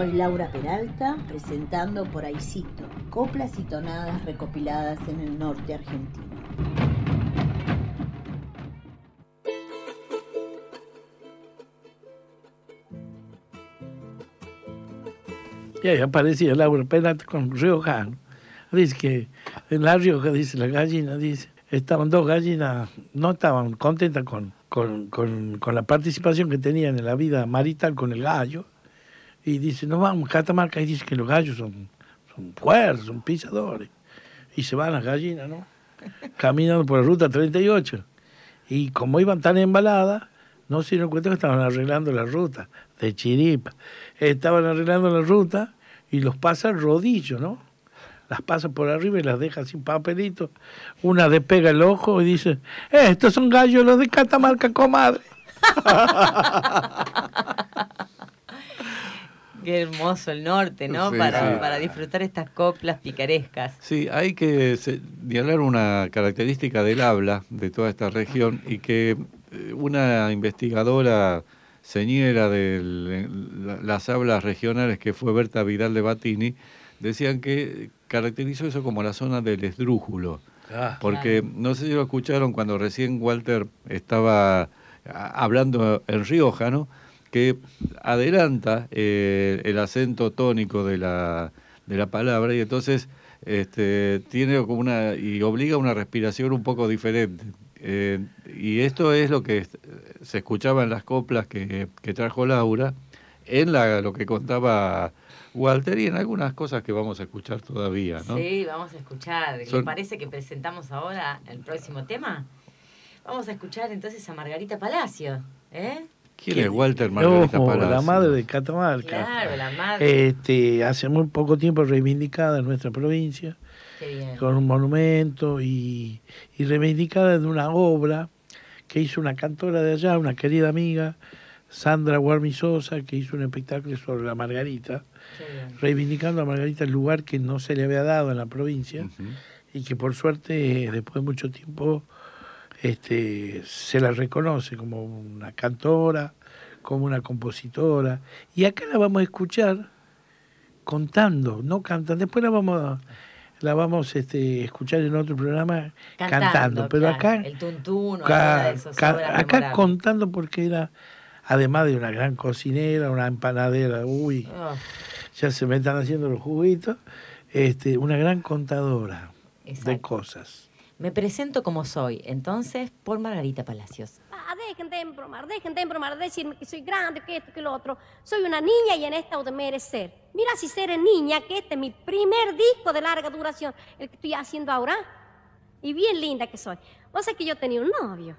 Soy Laura Peralta, presentando por Aicito, coplas y tonadas recopiladas en el norte argentino. Y ahí aparecía Laura Peralta con Riojano. Dice que en La Rioja, dice la gallina, dice, estaban dos gallinas, no estaban contentas con, con, con, con la participación que tenían en la vida marital con el gallo y dice, no vamos, Catamarca, y dice que los gallos son, son fuertes, son pisadores. Y se van las gallinas, ¿no? Caminando por la ruta 38. Y como iban tan embaladas, no se dieron cuenta que estaban arreglando la ruta de Chiripa. Estaban arreglando la ruta y los pasa el rodillo, ¿no? Las pasa por arriba y las deja sin papelito. Una despega el ojo y dice, eh, estos son gallos los de Catamarca, comadre. Qué hermoso el norte, ¿no? para, para, disfrutar estas coplas picarescas. Sí, hay que señalar una característica del habla de toda esta región y que eh, una investigadora señera de las hablas regionales que fue Berta Vidal de Batini, decían que caracterizó eso como la zona del esdrújulo. Ah. porque no sé si lo escucharon cuando recién Walter estaba hablando en Rioja, ¿no? Que adelanta eh, el acento tónico de la, de la palabra y entonces este, tiene como una y obliga a una respiración un poco diferente. Eh, y esto es lo que se escuchaba en las coplas que, que trajo Laura, en la, lo que contaba Walter y en algunas cosas que vamos a escuchar todavía. ¿no? Sí, vamos a escuchar. ¿Le parece que presentamos ahora el próximo tema? Vamos a escuchar entonces a Margarita Palacio. ¿eh? ¿Quién es Walter Margarita La madre de Catamarca. Claro, la madre. Este, hace muy poco tiempo reivindicada en nuestra provincia, con un monumento y, reivindicada en una obra que hizo una cantora de allá, una querida amiga, Sandra Guarmisosa, que hizo un espectáculo sobre la Margarita, reivindicando a Margarita el lugar que no se le había dado en la provincia y que por suerte, después de mucho tiempo, este, se la reconoce como una cantora, como una compositora. Y acá la vamos a escuchar contando, no cantando. Después la vamos a, la vamos este, escuchar en otro programa cantando. pero acá, el tuntún, acá contando porque era, además de una gran cocinera, una empanadera, uy, oh. ya se me están haciendo los juguitos, este, una gran contadora de cosas. Me presento como soy, entonces, por Margarita Palacios. Ah, dejen de embromar, dejen de embromar, decirme que soy grande, que esto, que lo otro. Soy una niña y en esta de merecer. Mira si seré niña, que este es mi primer disco de larga duración, el que estoy haciendo ahora. Y bien linda que soy. O sea que yo tenía un novio.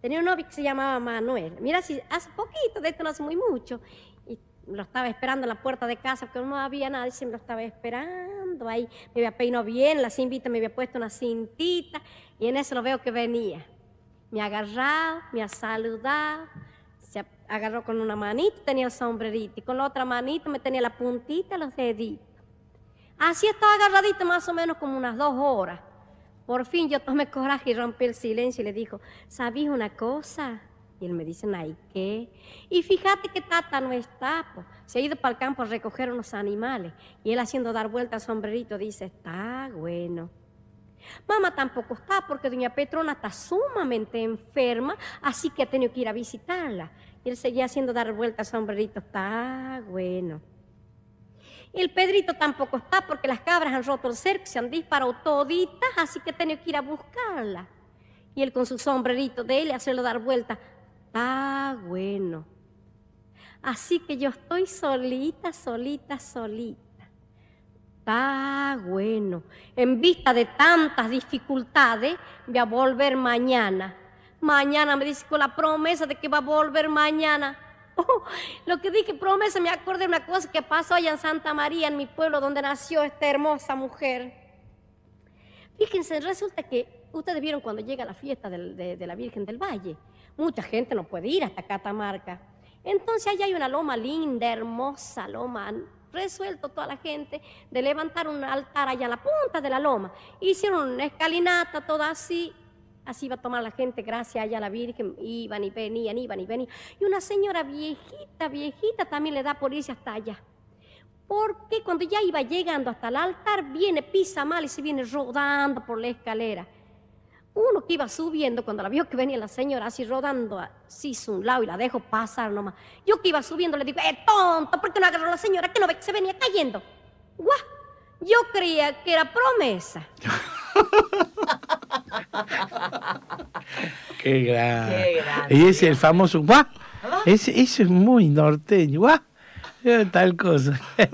Tenía un novio que se llamaba Manuel. Mira si hace poquito, de esto no hace muy mucho lo estaba esperando en la puerta de casa porque no había nadie, se me lo estaba esperando ahí. Me había peinado bien, la cinta me había puesto una cintita y en eso lo veo que venía. Me ha agarrado, me ha saludado, se agarró con una manita, tenía el sombrerito y con la otra manita me tenía la puntita, los deditos. Así estaba agarradito más o menos como unas dos horas. Por fin yo tomé coraje y rompí el silencio y le dijo, ¿sabías una cosa? Y él me dice, ¿ay qué? Y fíjate que Tata no está, se ha ido para el campo a recoger unos animales. Y él haciendo dar vuelta al sombrerito dice, está bueno. Mamá tampoco está porque doña Petrona está sumamente enferma, así que ha tenido que ir a visitarla. Y él seguía haciendo dar vueltas sombrerito. Está bueno. El Pedrito tampoco está porque las cabras han roto el cerco, se han disparado toditas, así que he tenido que ir a buscarla. Y él con su sombrerito de él hacerlo dar vueltas. Está bueno. Así que yo estoy solita, solita, solita. Está bueno. En vista de tantas dificultades, voy a volver mañana. Mañana me dice con la promesa de que va a volver mañana. Oh, lo que dije promesa, me acordé de una cosa que pasó allá en Santa María, en mi pueblo, donde nació esta hermosa mujer. Fíjense, resulta que ustedes vieron cuando llega la fiesta de la Virgen del Valle. Mucha gente no puede ir hasta Catamarca. Entonces allá hay una loma linda, hermosa loma, resuelto toda la gente de levantar un altar allá en la punta de la loma. Hicieron una escalinata toda así, así iba a tomar la gente, gracias allá a la Virgen, iban y venían, iban y venían. Y una señora viejita, viejita también le da por irse hasta allá. Porque cuando ya iba llegando hasta el altar, viene, pisa mal y se viene rodando por la escalera. Uno que iba subiendo, cuando la vio que venía la señora así rodando así a un lado y la dejo pasar nomás. Yo que iba subiendo le digo, ¡eh, tonto! ¿Por qué no agarró la señora que no ve que se venía cayendo? ¡Guau! Yo creía que era promesa. Qué grande. Qué grande. Y ese el famoso guau. Ese, es muy norteño. Guau. Tal cosa.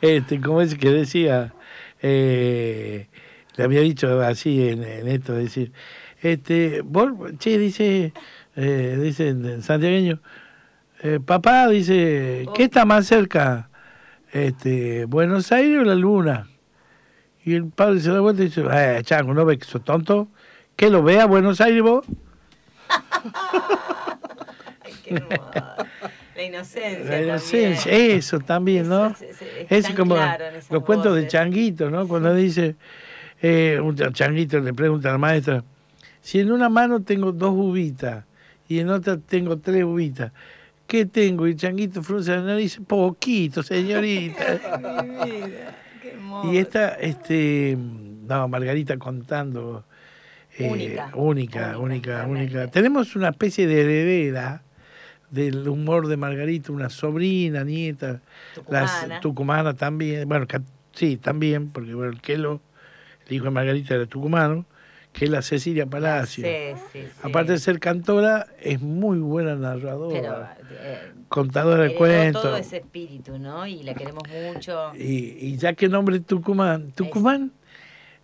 este, como es que decía, eh, le había dicho así en, esto, decir, este, vos, che, dice, eh, dice en santiagueño, eh, papá, dice, ¿qué está más cerca? Este, ¿Buenos Aires o la luna? Y el padre se da vuelta y dice, eh, chango, ¿no ves que sos tonto? ¿Que lo vea Buenos Aires vos? La inocencia. La inocencia, eso también, ¿no? Es, como los cuentos de changuito, ¿no? Cuando dice, eh, un changuito le pregunta a la maestra, si en una mano tengo dos uvitas y en otra tengo tres uvitas, ¿qué tengo? Y el changuito frunce la nariz, poquito, señorita. y esta, este, no, Margarita contando. Eh, única, única, única, única. Tenemos una especie de heredera del humor de Margarita, una sobrina, nieta, tucumana, las, tucumana también, bueno, sí, también, porque bueno, el Kelo el hijo de Margarita era tucumano, que es la Cecilia Palacio. Aparte de ser cantora, es muy buena narradora. Eh, contadora de cuentos. todo ese espíritu, ¿no? Y la queremos mucho. Y, ya que nombre Tucumán, Tucumán,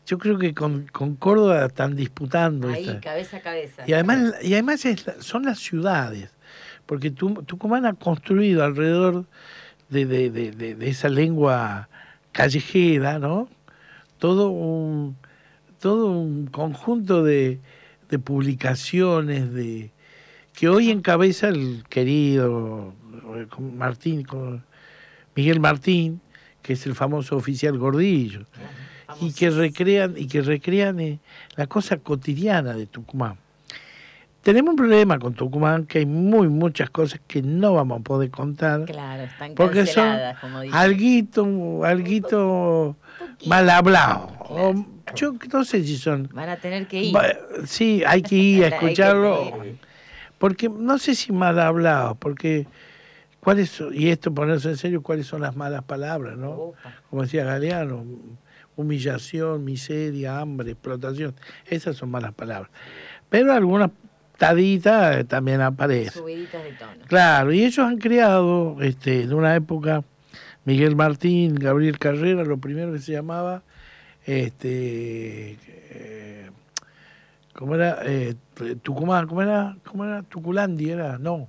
yo creo que con, Córdoba están disputando. Ahí, cabeza a cabeza. Y además, y además son las ciudades, porque Tucumán ha construido alrededor de, de esa lengua callejera, ¿no? Todo un, todo un conjunto de, publicaciones de, que hoy encabeza el querido eh, Martín, Miguel Martín, que es el famoso oficial Gordillo, y que recrean, y que recrean eh, la cosa cotidiana de Tucumán. Tenemos un problema con Tucumán, que hay muy muchas cosas que no vamos a poder contar. Claro, están porque son como alguito, alguito mal hablado. yo no sé si son. Van a tener que ir. Sí, hay que ir a escucharlo. Porque no sé si mal hablado, porque. ¿Cuáles y esto ponerse en serio, cuáles son las malas palabras, ¿no? Como decía Galeano, humillación, miseria, hambre, explotación, esas son malas palabras. Pero algunas taditas también aparecen. Subiditas de tono. Claro, y ellos han creado, este, en una época, Miguel Martín, Gabriel Carrera, lo primero que se llamaba, este, eh, ¿cómo era? Eh, Tucumán, ¿cómo era? ¿Cómo era? Tuculandi era, no.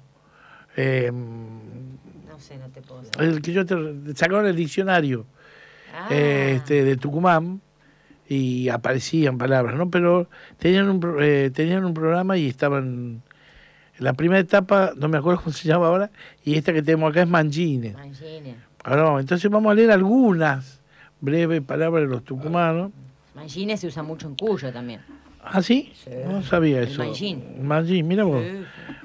Eh, no sé, no te puedo saber. El que yo te sacaron el diccionario ah. este, de Tucumán y aparecían palabras, ¿no? Pero tenían un, tenían un programa y estaban en la primera etapa, no me acuerdo cómo se llama ahora, y esta que tenemos acá es Mangine. Mangine. Ah, entonces vamos a leer algunas breves palabras de los tucumanos. Mangine se usa mucho en Cuyo también. ¿Ah, sí? No sabía eso. Mangín. Mangín, mira vos.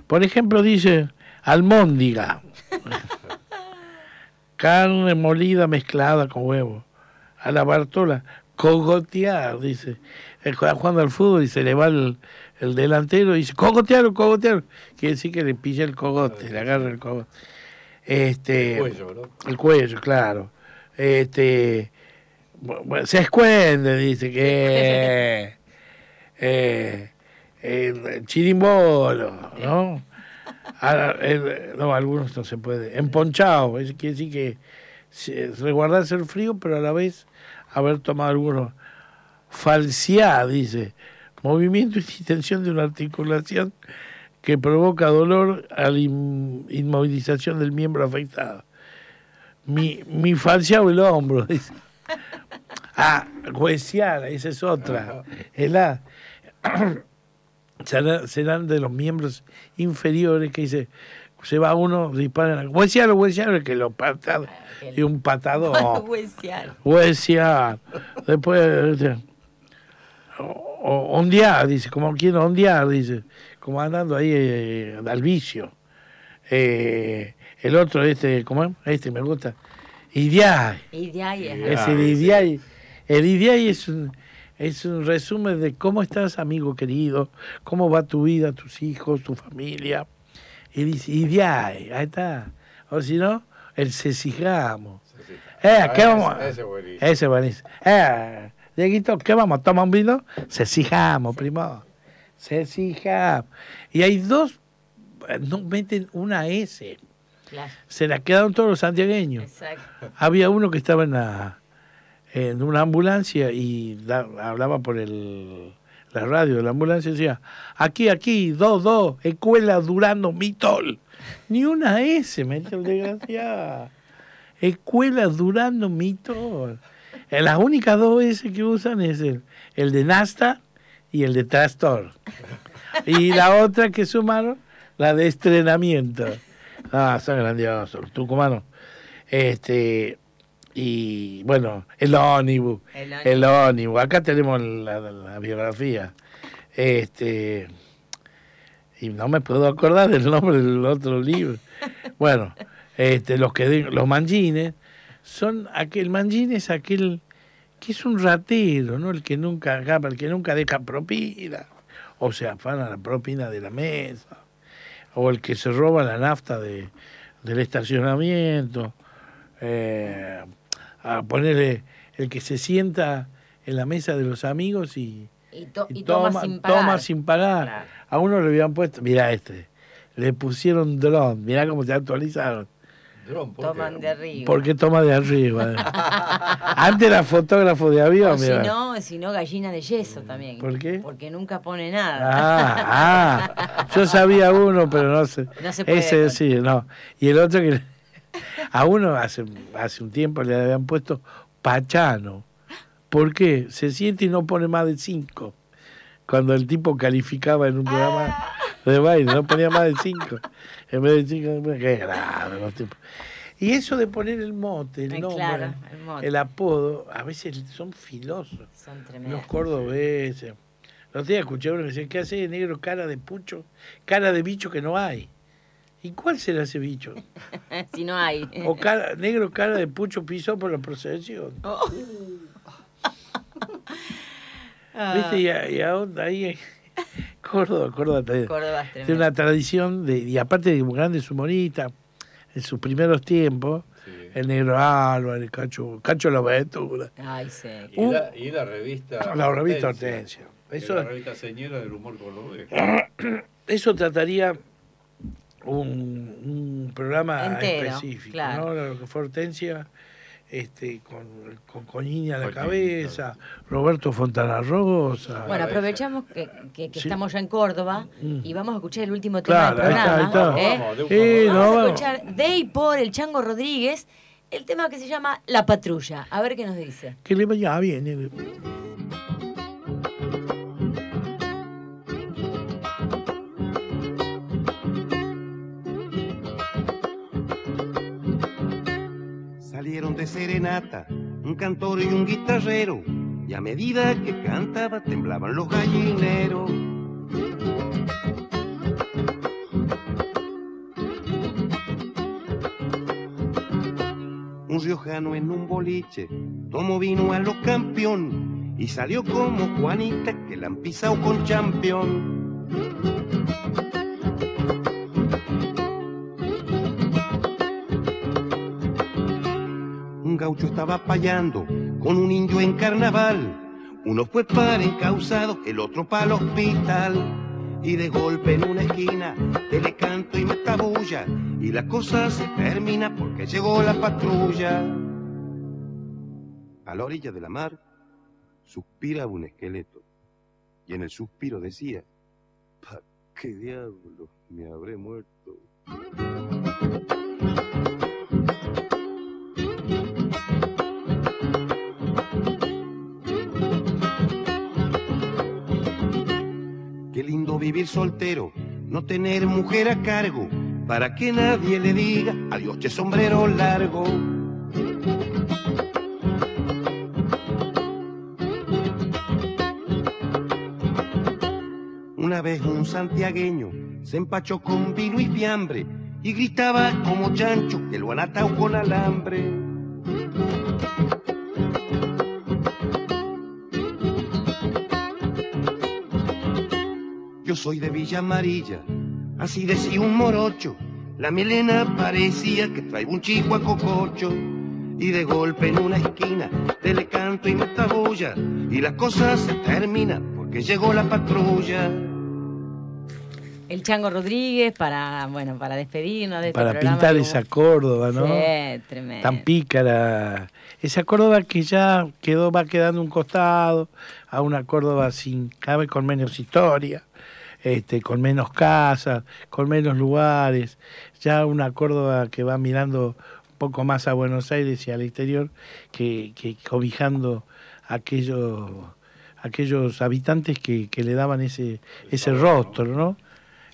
Por ejemplo, dice almóndiga. Carne molida mezclada con huevo. A la Bartola, cogotear, dice. Está jugando al fútbol y se le va el, el delantero y dice, cogotear, cogotear. Quiere decir que le pilla el cogote, le agarra el cogote. Este, El cuello, ¿no? El cuello, claro. Este, bueno, se escuende, dice que... eh, el chirimbolo, ¿no? Ahora, el- no, algunos no se puede. Emponchado, eso quiere decir que se- resguardarse el frío, pero a la vez haber tomado algunos. Falsear, dice. Movimiento y distensión de una articulación que provoca dolor a la in- inmovilización del miembro afectado. Mi, mi falseado el hombro, dice. Ah, huesear, esa es otra. Es la será- serán de los miembros inferiores que dice, se va uno, disparan, huesear, huesear, que lo pata y un patador. Huesear. Huesear. Después, ondear, dice, como quiero ondear, dice, como andando ahí eh, al vicio. Eh, el otro, este, ¿cómo es? Este me gusta. Ideal. Y de ahí es. El IDIAI. El IDIAI es un, es un resumen de cómo estás, amigo querido, cómo va tu vida, tus hijos, tu familia. Y dice, IDIAI, ahí está. O si no, el cecijamo. Eh, Ah, ¿qué ese- vamos? ese es buenísimo. Ese es buenísimo. Eh, Dieguito, ¿qué vamos? ¿Toma un vino? Cecijamo, primo. Cecijamo. Y hay dos, eh, no meten una S. Claro. Se la quedaron todos los santiagueños. Exacto. Había uno que estaba en, la, en una ambulancia y hablaba por el, la radio de la ambulancia y decía, aquí, aquí, dos, dos, escuela Durando Mitol. Ni una S, mete el desgraciado. Escuela Durando Mitol. Eh, Las únicas dos S que usan es el, el de Nasta y el de Trastor. Y la otra que sumaron, la de estrenamiento. Ah, son grandiosos, los tucumanos. Este, y bueno, el ónibus. El ónibus. El ónibus. Acá tenemos la, la biografía. Este, y no me puedo acordar del nombre del otro libro. Bueno, este, los que los manjines son aquel manjín es aquel que es un ratero, ¿no? El que nunca acaba, el que nunca deja propina, o se afana la propina de la mesa, o el que se roba la nafta de, del estacionamiento, eh, a ponerle el que se sienta en la mesa de los amigos y, Y, to- y y toma, sin pagar. toma sin pagar. Claro. A uno le habían puesto, mira este, le pusieron dron, mira cómo se actualizaron. Dron, ¿por Toman qué? de arriba. Porque toma de arriba. Antes era fotógrafo de avión, si no, si no, gallina de yeso también. ¿Por qué? Porque nunca pone nada. Ah, ah, yo sabía uno, pero no sé. No se puede Ese con- sí, no. Y el otro que a uno hace, hace un tiempo le habían puesto Pachano. ¿Por qué? Se siente y no pone más de cinco. Cuando el tipo calificaba en un programa de baile, no ponía más de cinco. En vez de cinco, qué grave los tipos. Y eso de poner el mote, el Eh, nombre, claro, el mote. el apodo, a veces son filosos. Son tremendos. Los cordobeses. Los días escuché uno que decía, ¿qué hace negro cara de pucho? Cara de bicho que no hay. ¿Y cuál será ese bicho? si no hay. O cara, negro cara de pucho pisó por la procesión. Oh. ¿Viste? Y, a- y a- ahí Córdoba, Córdoba, tiene- Córdoba es tiene una tradición, de, y aparte de grandes humoristas, en sus primeros tiempos, el negro Álvarez, el Cacho, Cacho La Ventura, Ay, sí. Y, la, y la revista. la revista Hortensia. que Eso- es la revista señora del humor cordobés. Eso trataría un, un programa Entero, específico, claro. ¿no? Lo que fue Hortensia, este, con, con Coñini a la cabeza, Roberto Fontana Rosa. Bueno, aprovechamos que, que- que estamos ya en Córdoba y vamos a escuchar el último tema Mm. Claro, del ahí está, programa. ahí está. ¿eh? Vamos, de un- Sí, Vamos no, a escuchar de y por el Chango Rodríguez el tema que se llama La Patrulla. A ver qué nos dice. Que le vaya bien. Salieron de serenata un cantor y un guitarrero, y a medida que cantaba temblaban los gallineros. Un riojano en un boliche tomó vino a los campeón y salió como Juanita que la han pisado con champion. Estaba payando con un indio en carnaval. Uno fue para encausado, el otro para el hospital y de golpe en una esquina te le canto y me tabulla y la cosa se termina porque llegó la patrulla. A la orilla de la mar suspira un esqueleto y en el suspiro decía, ¿pa qué diablos me habré muerto? Vivir soltero, no tener mujer a cargo, para que nadie le diga adiós, che sombrero largo. Una vez un santiagueño se empachó con vino y fiambre y gritaba como chancho que lo han atado con alambre. Soy de Villa Amarilla, así decía un morocho. La melena parecía que traía un chico a cococho. Y de golpe en una esquina te le canto y me tabulla. Y la cosa se termina porque llegó la patrulla. El Chango Rodríguez para, bueno, para despedirnos de este Para pintar esa Córdoba, ¿no? Sí, tremendo. Tan pícara. Esa Córdoba que ya quedó, va quedando un costado a una Córdoba sin, cabe con menos historia este, con menos casas, con menos lugares, ya una Córdoba que va mirando un poco más a Buenos Aires y al exterior, que, cobijando aquellos, aquellos habitantes que, le daban ese, ese rostro, ¿no?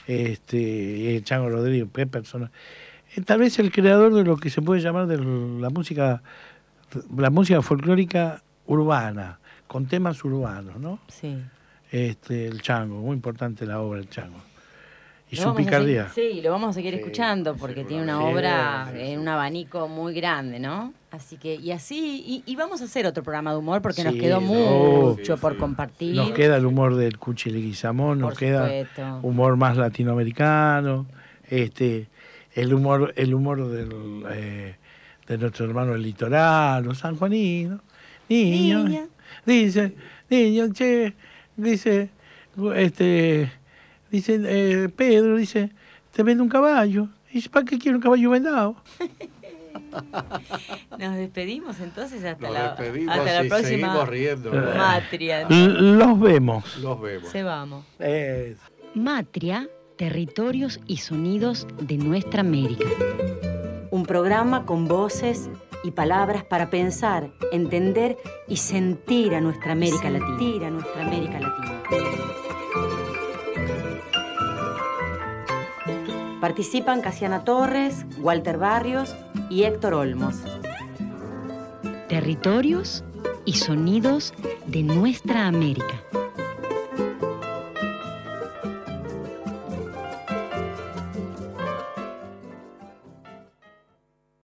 Este, el Chango Rodríguez, qué persona. Eh, tal vez el creador de lo que se puede llamar de la música, la música folclórica urbana, con temas urbanos, ¿no? Sí este, el Chango, muy importante la obra del Chango. Y su picardía. sí, lo vamos a seguir escuchando porque tiene una obra en un abanico muy grande, ¿no? Así que, y así, y, vamos a hacer otro programa de humor porque nos quedó mucho por compartir. Nos queda el humor del Cuchileguizamón, nos queda humor más latinoamericano, este, el humor, el humor del, eh, de nuestro hermano el litoral, los sanjuaninos, niños, Niña. dice, niño, che, dice, este, dice eh, Pedro, dice, te vende un caballo. Y dice, ¿para qué quiero un caballo vendado? Nos despedimos entonces hasta la, hasta la próxima riendo, Matria. Los vemos. Los vemos. Se vamos. Matria, territorios y sonidos de nuestra América. Un programa con voces y palabras para pensar, entender y sentir a nuestra América Latina. a nuestra América Latina. Participan Casiana Torres, Walter Barrios y Héctor Olmos. Territorios y sonidos de nuestra América.